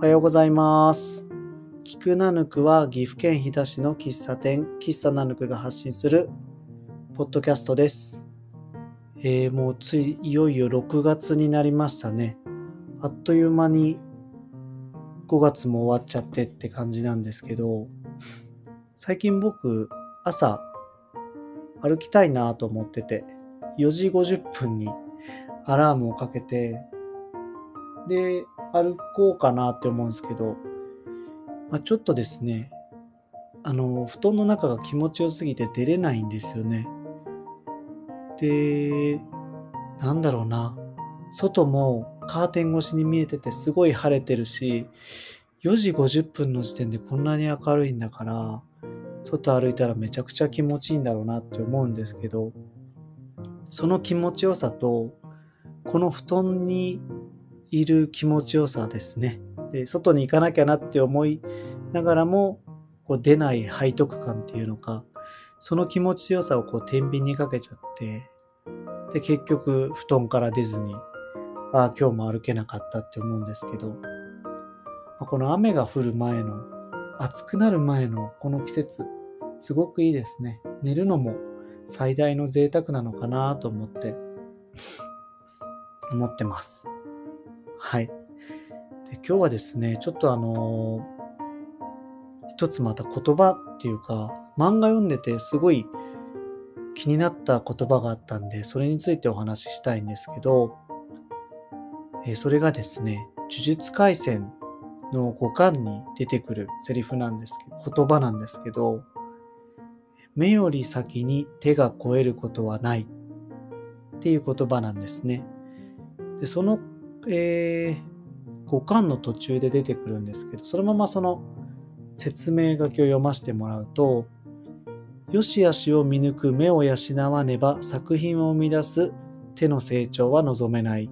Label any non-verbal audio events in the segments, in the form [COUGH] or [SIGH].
おはようございます。キクナヌクは岐阜県飛騨市の喫茶店、喫茶ナヌクが発信するポッドキャストです。えー、もうついいよいよ6月になりましたね。あっという間に5月も終わっちゃってって感じなんですけど、最近僕朝歩きたいなと思ってて、4時50分にアラームをかけて、で、歩こうかなって思うんですけど、まあ、ちょっとですね、あの、布団の中が気持ちよすぎて出れないんですよね。で、なんだろうな、外もカーテン越しに見えててすごい晴れてるし、4時50分の時点でこんなに明るいんだから、外歩いたらめちゃくちゃ気持ちいいんだろうなって思うんですけど、その気持ちよさと、この布団にいる気持ちよさですね。で、外に行かなきゃなって思いながらも、こう出ない背徳感っていうのか、その気持ちよさをこう天秤にかけちゃって、で、結局布団から出ずに、ああ、今日も歩けなかったって思うんですけど、まあこの雨が降る前の、暑くなる前のこの季節、すごくいいですね。寝るのも最大の贅沢なのかなと思って、思ってます。はい。で今日はですね、ちょっとあのー一つまた言葉っていうか、漫画読んでてすごい気になった言葉があったんで、それについてお話ししたいんですけど、えーそれがですね、呪術廻戦の五巻に出てくるセリフなんですけど、言葉なんですけど、目より先に手が超えることはないっていう言葉なんですね。で、その、えー、五巻の途中で出てくるんですけど、そのままその説明書きを読ませてもらうと、よしあしを見抜く目を養わねば作品を生み出す手の成長は望めない。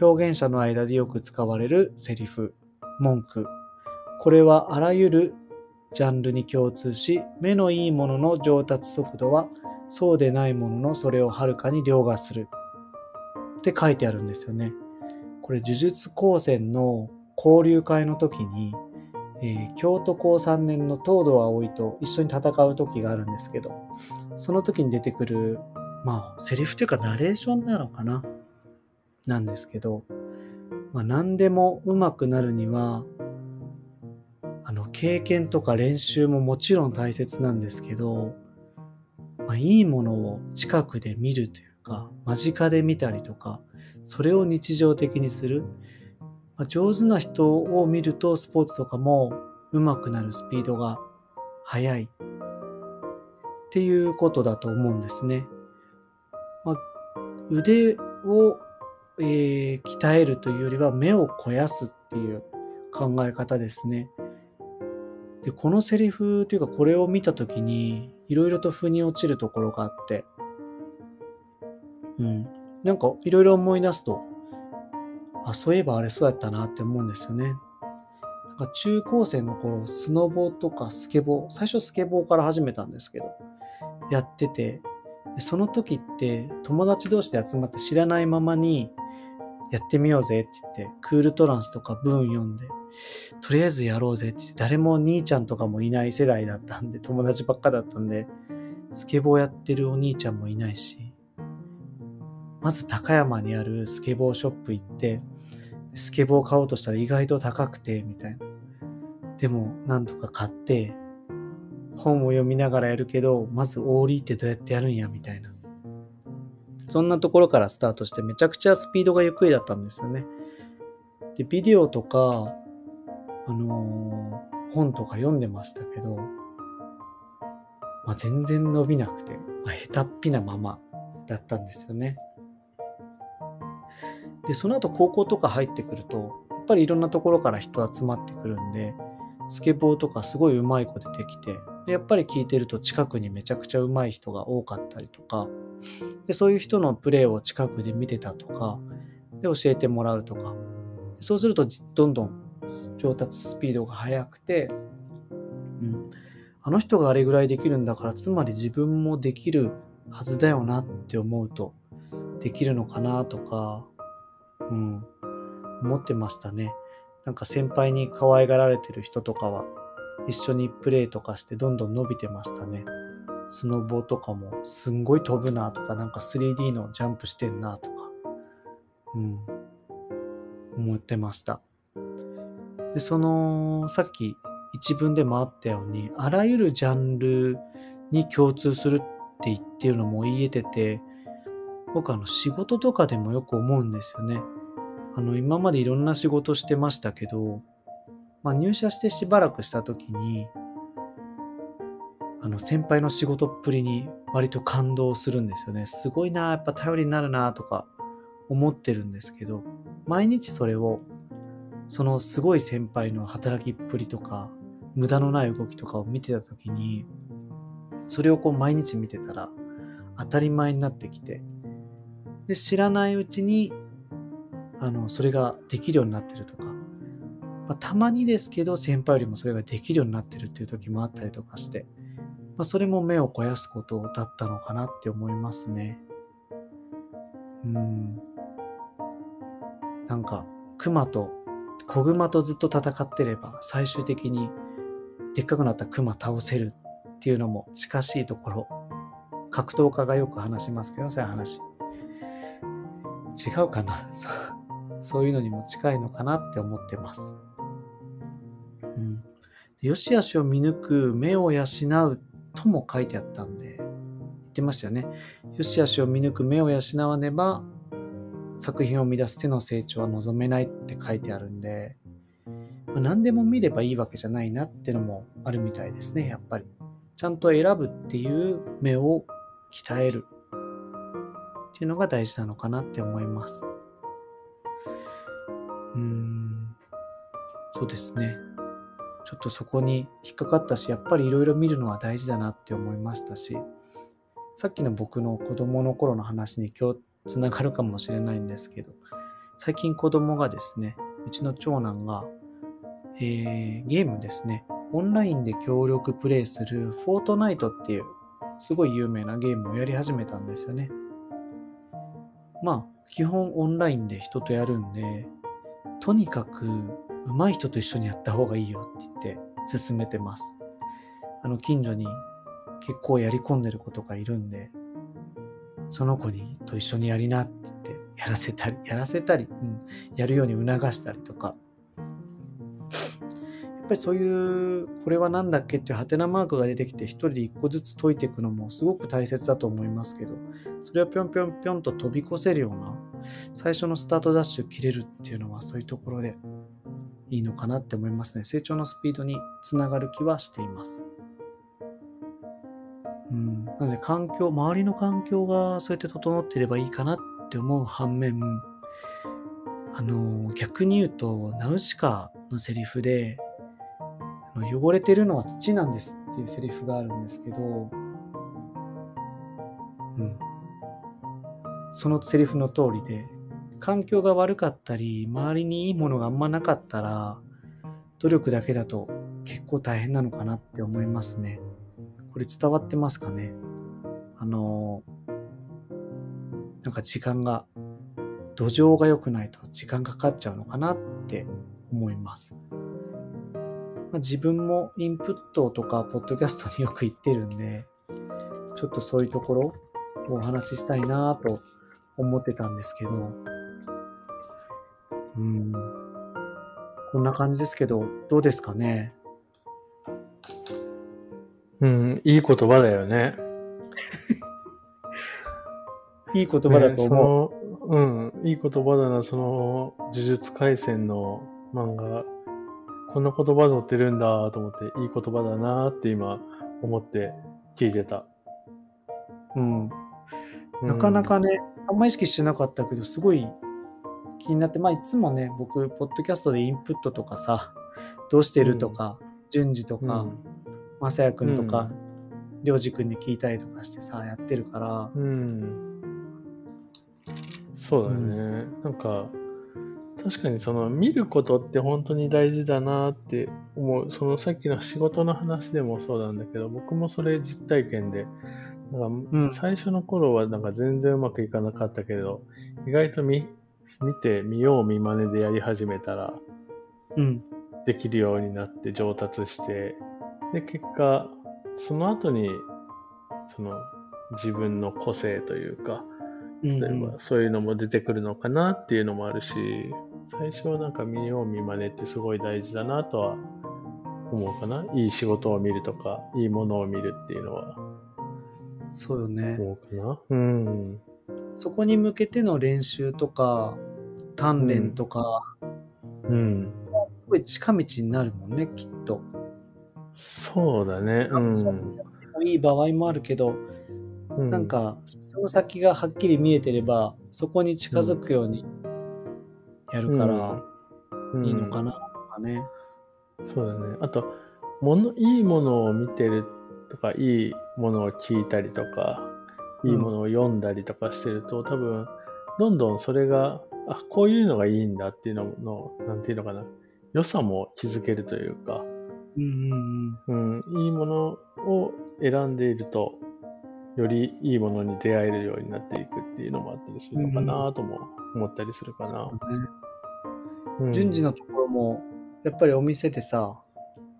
表現者の間でよく使われるセリフ、文句。これはあらゆるジャンルに共通し、目のいいものの上達速度はそうでないもののそれをはるかに凌駕する。って書いてあるんですよね。これ呪術高専の交流会の時に、えー京都高3年の東堂葵と一緒に戦う時があるんですけど、その時に出てくる、まあ、セリフというかナレーションなのかな？なんですけど、まあ、何でも上手くなるには、あの、経験とか練習ももちろん大切なんですけど、まあ、いいものを近くで見るというか、間近で見たりとか、それを日常的にする。まあ、上手な人を見るとスポーツとかも上手くなるスピードが速いっていうことだと思うんですね。まあ、腕を、えー鍛えるというよりは目を肥やすっていう考え方ですね。で、このセリフというかこれを見たときにいろいろと腑に落ちるところがあって、うん。なんかいろいろ思い出すと、あ、そういえばあれそうやったなって思うんですよね。なんか中高生の頃、スノボとかスケボー、最初スケボーから始めたんですけど、やってて、でその時って友達同士で集まって知らないままに、やってみようぜって言って、クールトランスとかブーン読んで、とりあえずやろうぜって言って、誰も兄ちゃんとかもいない世代だったんで、友達ばっかだったんで、スケボーやってるお兄ちゃんもいないし、まず高山にあるスケボーショップ行って、スケボー買おうとしたら意外と高くて、みたいな。でも、なんとか買って、本を読みながらやるけど、まずオーリーってどうやってやるんや、みたいな。そんなところからスタートしてめちゃくちゃスピードがゆっくりだったんですよね。で、ビデオとか、あのー本とか読んでましたけど、まあ、全然伸びなくて、まあ、下手っぴなままだったんですよね。で、その後高校とか入ってくると、やっぱりいろんなところから人集まってくるんで、スケボーとかすごい上手い子出てきて、でやっぱり聞いてると近くにめちゃくちゃ上手い人が多かったりとか、でそういう人のプレーを近くで見てたとか、で教えてもらうとか、そうするとどんどん上達スピードが速くて、うん、あの人があれぐらいできるんだから、つまり自分もできるはずだよなって思うと、できるのかなとか、うん、思ってましたね。なんか先輩に可愛がられてる人とかは、一緒にプレイとかしてどんどん伸びてましたね。スノボとかもすんごい飛ぶなとか、なんか 3D のジャンプしてんなとか、うん、思ってました。で、その、さっき一文でもあったように、あらゆるジャンルに共通するって言ってるのも言えてて、僕あの仕事とかでもよく思うんですよね。あの今までいろんな仕事してましたけど、まあ、入社してしばらくした時にあの先輩の仕事っぷりに割と感動するんですよね。すごいな、やっぱ頼りになるなとか思ってるんですけど、毎日それをそのすごい先輩の働きっぷりとか無駄のない動きとかを見てた時にそれをこう毎日見てたら当たり前になってきてで知らないうちにあのそれができるようになってるとか、まあ、たまにですけど先輩よりもそれができるようになってるっていう時もあったりとかして、まあ、それも目を肥やすことだったのかなって思いますね。うん。なんか熊と子熊とずっと戦ってれば最終的にでっかくなった熊倒せるっていうのも近しいところ。格闘家がよく話しますけどそういう話。違うかな。そういうのにも近いのかなって思ってます。うん。よしあしを見抜く目を養うとも書いてあったんで、言ってましたよね。よしあしを見抜く目を養わねば、作品を生み出す手の成長は望めないって書いてあるんで、まあ、何でも見ればいいわけじゃないなってのもあるみたいですね、やっぱり。ちゃんと選ぶっていう目を鍛えるっていうのが大事なのかなって思います。そうですね。ちょっとそこに引っかかったし、やっぱりいろいろ見るのは大事だなって思いましたし、さっきの僕の子供の頃の話に今日つながるかもしれないんですけど、最近子供がですね、うちの長男が、えー、ゲームですね、オンラインで協力プレイするフォートナイトっていうすごい有名なゲームをやり始めたんですよね。まあ、基本オンラインで人とやるんで、とにかく上手い人と一緒にやった方がいいよって言って進めてます。あの、近所に結構やり込んでる子とかいるんで、その子にと一緒にやりなって言ってやらせたり、やらせたり、うん、やるように促したりとか、やっぱりそういう、これは何だっけっていうハテナマークが出てきて、一人で一個ずつ解いていくのもすごく大切だと思いますけど、それをぴょんぴょんぴょんと飛び越せるような、最初のスタートダッシュ切れるっていうのはそういうところでいいのかなって思いますね。成長のスピードにつながる気はしています。うん。なので環境、周りの環境がそうやって整っていればいいかなって思う反面、あの、逆に言うと、ナウシカのセリフで、汚れてるのは土なんですっていうセリフがあるんですけど、うん。そのセリフの通りで、環境が悪かったり、周りにいいものがあんまなかったら、努力だけだと結構大変なのかなって思いますね。これ伝わってますかね？あの、なんか時間が、土壌が良くないと時間かかっちゃうのかなって思います。まあ、自分もインプットとか、ポッドキャストによく言ってるんで、ちょっとそういうところをお話ししたいなと思ってたんですけど、うん、こんな感じですけど、どうですかね？うん、いい言葉だよね。[LAUGHS] いい言葉だと思う。ね、うん、いい言葉だな、その、呪術廻戦の漫画こんな言葉載ってるんだと思って、いい言葉だなって今思って聞いてた。うん。なかなかね、あんま意識してなかったけど、すごい気になって、まあいつもね、僕、ポッドキャストでインプットとかさ、どうしてるとか、順次とか、まさやくんとか、りょうじくんに聞いたりとかしてさ、やってるから。うん。そうだよね。うん、なんか、確かにその見ることって本当に大事だなって思う。そのさっきの仕事の話でもそうなんだけど、僕もそれ実体験で、なんか最初の頃はなんか全然うまくいかなかったけど、意外と見見て見よう見まねでやり始めたら、うん。できるようになって上達して、で、結果、その後に、その、自分の個性というか、うん例えばそういうのも出てくるのかなっていうのもあるし、最初はなんか見よう見まねってすごい大事だなとは思うかな。いい仕事を見るとか、いいものを見るっていうのはそうよね。思うかな。うん。そこに向けての練習とか、鍛錬とか、うん。すごい近道になるもんね、きっと。そうだね。うん。いい場合もあるけど、うんなん、か、その先がはっきり見えてれば、そこに近づくようにやるから、いいのかな。な、とかね。そうだね。あと、もの、いいものを見てるとか、いいものを聞いたりとか、いいものを読んだりとかしてると、多分、どんどんそれが、あ、こういうのがいいんだっていうのの、なんていうのかな。良さも気づけるというか、うんうんうん、いいものを選んでいると、よりいいものに出会えるようになっていくっていうのもあったりするのかなとも思ったりするかな。うん。順次のところも、やっぱりお店でさ、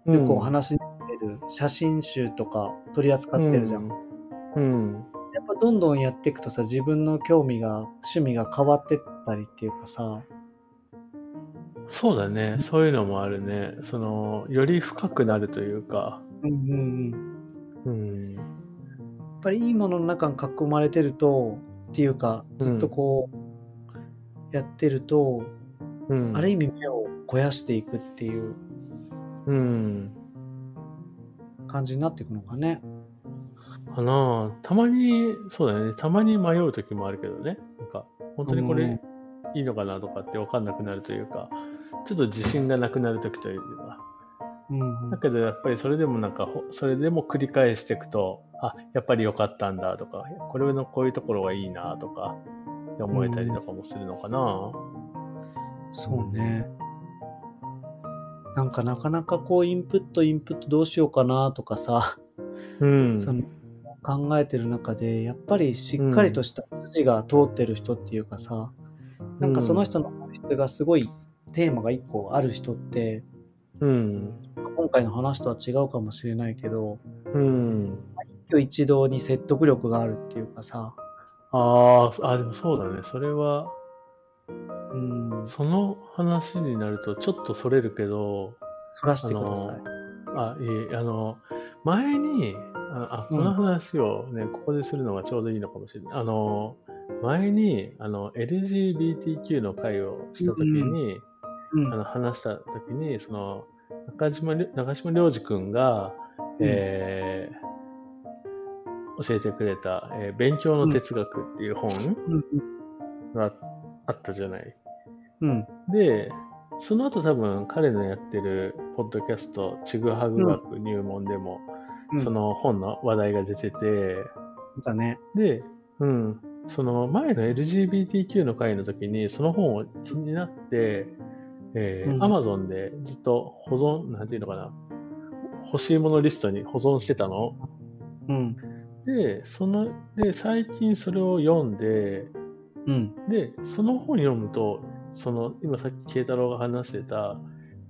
よくお話に出てる写真集とか取り扱ってるじゃん。うん。やっぱどんどんやっていくとさ、自分の興味が、趣味が変わってったりっていうかさ、そうだね。そういうのもあるね。その、より深くなるというか、うんうんうん。うん。やっぱりいいものの中に囲まれてると、っていうか、ずっとこう、やってると、うん、ある意味目を肥やしていくっていううん。感じになっていくのかね。かなあたまに、そうだね。たまに迷う時もあるけどね。なんか、本当にこうんれいいのかなとかって分かんなくなるというか、ちょっと自信がなくなる時というか。うんだけどやっぱりそれでもなんか、ほそれでも繰り返していくと、あ、やっぱり良かったんだとか、これのこういうところがいいなとか、思えたりとかもするのかな。そうね。なんかなかなかこうインプットインプットどうしようかなとかさ、うん。その考えてる中でやっぱりしっかりとした筋が通ってる人っていうかさ、なんかその人の本質がすごいテーマが一個ある人ってうん。今回の話とは違うかもしれないけどうん。一挙一動に説得力があるっていうかさ、あーあ、でもそうだね。それは、うん、その話になるとちょっとそれるけど、そらしてください。あ、いえ、あの、前に、あ、あこの話をね、ここでするのがちょうどいいのかもしれない。あの、前に、あの、LGBTQ の会をしたときに、うん。あの、話したときに、その、中島中島良二くんが、うん。えー教えてくれた、えー勉強の哲学っていう本うん。があったじゃない。うん。で、その後多分彼のやってるポッドキャスト、ちぐはぐ学入門でも、うんその本の話題が出てて、だね。で、うん、その前の LGBTQ の回の時に、その本を気になって、えーうん。Amazon でずっと保存、なんていうのかな、欲しいものリストに保存してたの。うん。で、その、で、最近それを読んで、うん。で、その本読むと、その、今さっき慶太郎が話してた、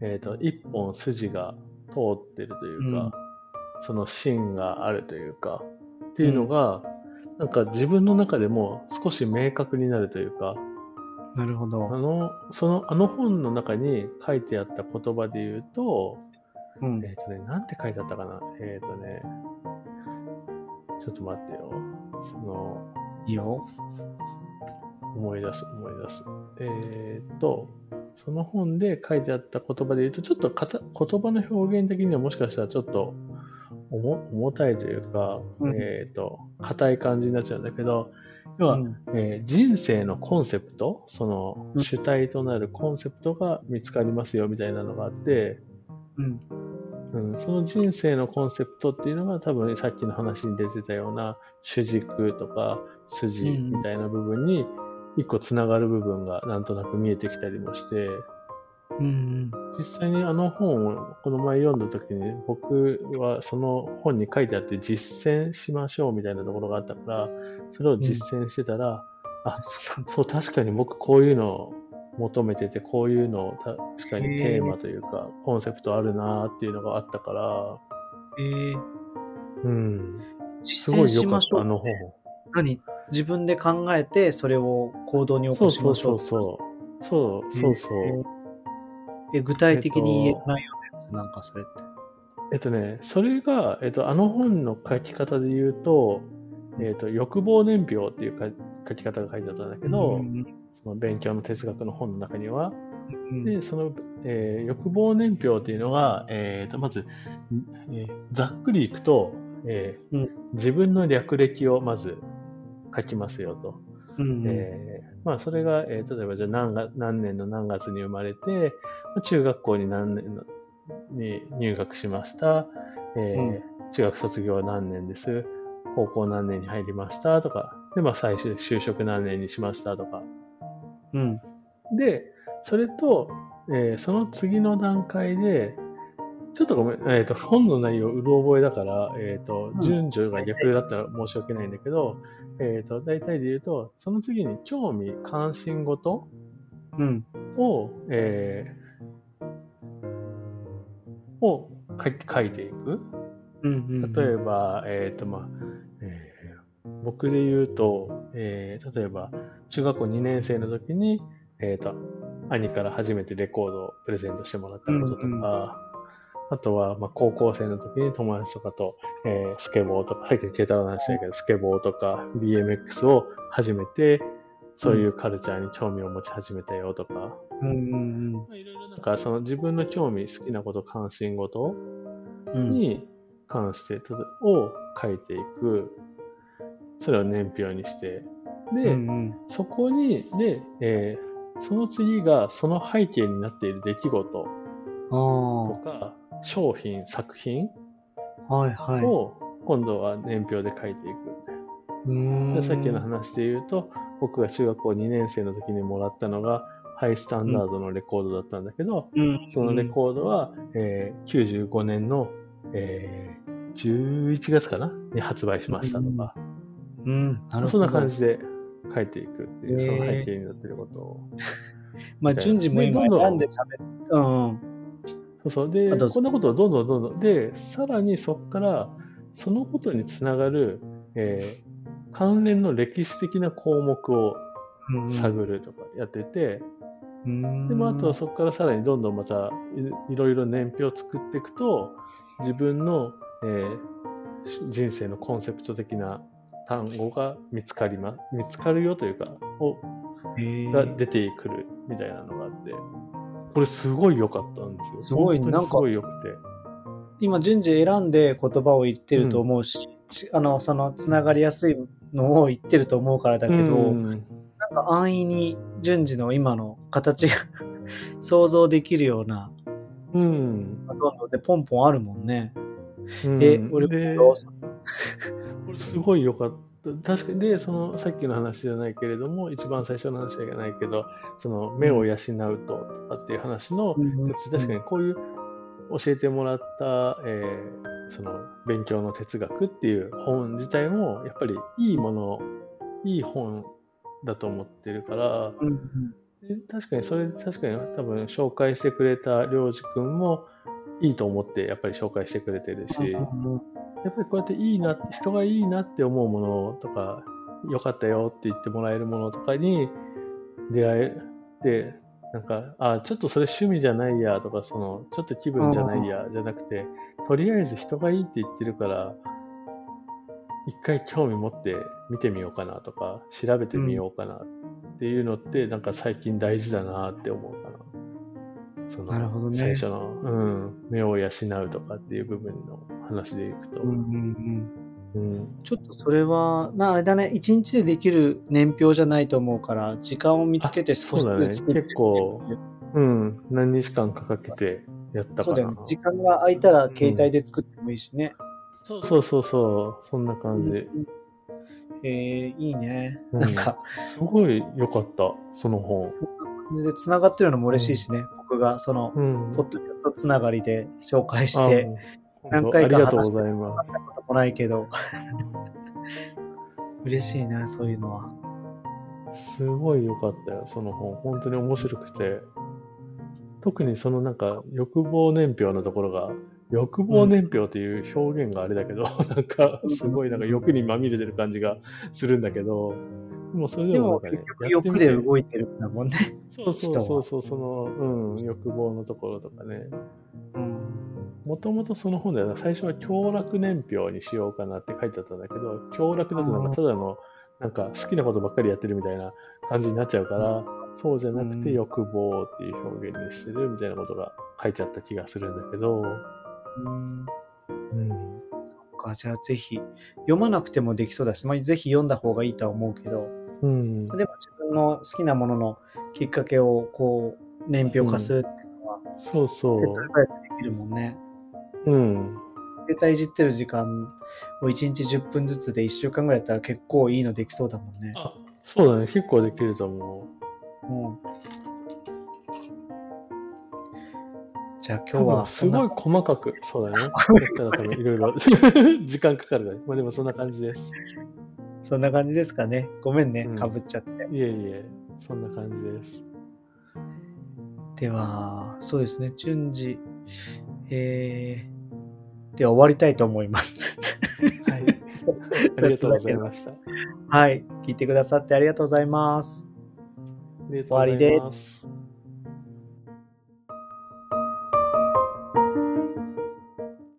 えっ、と、一本筋が通ってるというか、その芯があるというか、っていうのが、なんか自分の中でも少し明確になるというか、なるほど。あの、その、あの本の中に書いてあった言葉で言うと、うんえっ、とね、なんて書いてあったかな？えっ、とね、ちょっと待ってよ。その、いいよ。思い出す、思い出す。えーっと、その本で書いてあった言葉で言うと、ちょっとかた言葉の表現的にはもしかしたらちょっと重重たいというか、うん。えーっと、硬い感じになっちゃうんだけど、要は、うん。えー人生のコンセプト、そのうん。主体となるコンセプトが見つかりますよみたいなのがあって、うん。うん、その人生のコンセプトっていうのが多分さっきの話に出てたような主軸とか筋みたいな部分に一個つながる部分がなんとなく見えてきたりもして、うん実際にあの本をこの前読んだ時に僕はその本に書いてあって実践しましょうみたいなところがあったから、それを実践してたら、あ、そうなんだ。そう確かに僕こういうの求めてて、こういうのを確かにテーマというか、コンセプトあるなっていうのがあったから、ええうん。す実践ごい良かった、しましょう。あの本。何？自分で考えて、それを行動に起そうそうこしましょ。そううそう。そうそうそう。え、具体的に言えないよね、なんかそれって。えっとね、それが、えっと、あの本の書き方で言うと、えっと、欲望年表っていうか書き方が書いてあったんだけど、うんその勉強の哲学の本の中には、うんで、その、えー欲望年表っていうのが、えーと、まず、えーざっくりいくと、えーうん自分の略歴をまず書きますよと。うんえーまあ、それが、えー例えば、じゃあ何が何年の何月に生まれて、まあ中学校に何年のに入学しました、えー中学卒業は何年です、高校何年に入りました？とか、で、まあ、最終就職何年にしました？とか、うん。で、それと、えーその次の段階で、ちょっとごめん、えっ、と、本の内容、うる覚えだから、えっ、とう、ん順序が逆だったら申し訳ないんだけど、えっ、と、大体で言うと、その次に興味、関心事うん。を、えーを書いていく。うん。うん。例えば、えっ、と、まあ、えー僕で言うと、えー例えば、中学校2年生の時に、えっ、と、兄から初めてレコードをプレゼントしてもらったこととか、うんうんあとは、まあ、高校生の時に友達とかと、えースケボーとか、さっきのケータの話だけど、スケボーとか BMX を始めて、そういうカルチャーに興味を持ち始めたよとか、うん。うん。まあいろいろなんかその自分の興味、好きなこと、関心事うん。に関して、を書いていく。それを年表にして。で、うん。そこに、で、えーその次がその背景になっている出来事あとか、商品、作品あ。はいはい。を今度は年表で書いていく。うーんでさっきの話で言うと、僕が中学校2年生の時にもらったのが、ハイスタンダードのレコードだったんだけど、うん。そのレコードは、えー95年の、えー11月かな？に発売しましたとか、うん。なるほど。そんな感じで書いていくっていう、その背景になってることを。まあ、順次も今んで喋って、うん。そうそう。で、こんなことをどんどんどんどん。で、さらにそこから、そのことにつながる、えー関連の歴史的な項目をうん。探るとかやってて、うん。で、まあ、あとはそこからさらにどんどんまたいいろいろ年表を作っていくと、自分の、えーし人生のコンセプト的な単語が見つかりま、見つかるよというか、をが出てくるみたいなのがあって、これすごい良かったんですよ。すごい本当にすごい良くて。今、順次選んで言葉を言ってると思うし、ちあの、その、つながりやすいのを言ってると思うからだけど、うんなんか安易に順次の今の形が [LAUGHS] 想像できるような、うん。どんどんでポンポンあるもんね。うんえ、俺れすごい良かった。確かに、で、その、さっきの話じゃないけれども、一番最初の話じゃないけど、その、目を養うととかっていう話の、確かにこういう教えてもらった、えーその勉強の哲学っていう本自体もやっぱりいいものいい本だと思ってるからうん確かにそれ確かに多分紹介してくれた良二君もいいと思ってやっぱり紹介してくれてるし、やっうんぱりこうやっていいな人がいいなって思うものとか良かったよって言ってもらえるものとかに出会えてなんかあちょっとそれ趣味じゃないやとかそのちょっと気分じゃないやじゃなくてとりあえず人がいいって言ってるから一回興味持って見てみようかなとか調べてみようかなっていうのってなんか最近大事だなって思う。そのなるほどね最初の、うん、目を養うとかっていう部分の話でいくと。うんうんうんうんちょっとそれは、なあれだね、一日でできる年表じゃないと思うから、時間を見つけて少しそうだねずつ作って結構うん、何日間かかけてやったかな。そうだよね。時間が空いたら携帯で作ってもいいしね。そうそうそうそう、そんな感じ。うんえー、いいね。うんなんか、すごい良かった、その本。そんな感じで繋がってるのも嬉しいしね。僕がその、うん。ポッドキャストつながりで紹介しあて、何回かありがとうご話してざいま会ったこともないけど。[LAUGHS] 嬉しいな、そういうのは。すごい良かったよ、その本。本当に面白くて。特にそのなんか欲望年表のところが、欲望年表っていう表現があれだけど、[LAUGHS] なんかすごいなんか欲にまみれてる感じがするんだけど、でもそれででもねも結、局欲で動いてるんだもんね。そうそうそうそう、その、うん、欲望のところとかね。うん。もともとその本では最初は強楽年表にしようかなって書いてあったんだけど、強楽だとなんかただの、なんか好きなことばっかりやってるみたいな感じになっちゃうから、そうじゃなくてうん欲望っていう表現にしてるみたいなことが書いてあった気がするんだけど、うんうん。かじゃあぜひ、読まなくてもできそうだし、まあ、ぜひ読んだ方がいいとは思うけど、うん。でも自分の好きなもののきっかけをこう、年表化するっていうのは、そうそ手っ取り早くできるもんね。う。うん。携帯いじってる時間を1日10分ずつで1週間ぐらいやったら結構いいのできそうだもんね。あ、そうだね。結構できると思うん。じゃあう。今日はすごいそん細かく、そうだね。[LAUGHS] いろいろ [LAUGHS] 時間かかるから。まあでもそんな感じです。なそんな感じですかね。ごめんねうん、かぶっちゃって。いえいえ、そんな感じです。では、そうですね、順次、えー、では終わりたいと思います。はい。[LAUGHS] ありがとうございました。はい。聞いてくださってありがとうございます。ありがとうございます。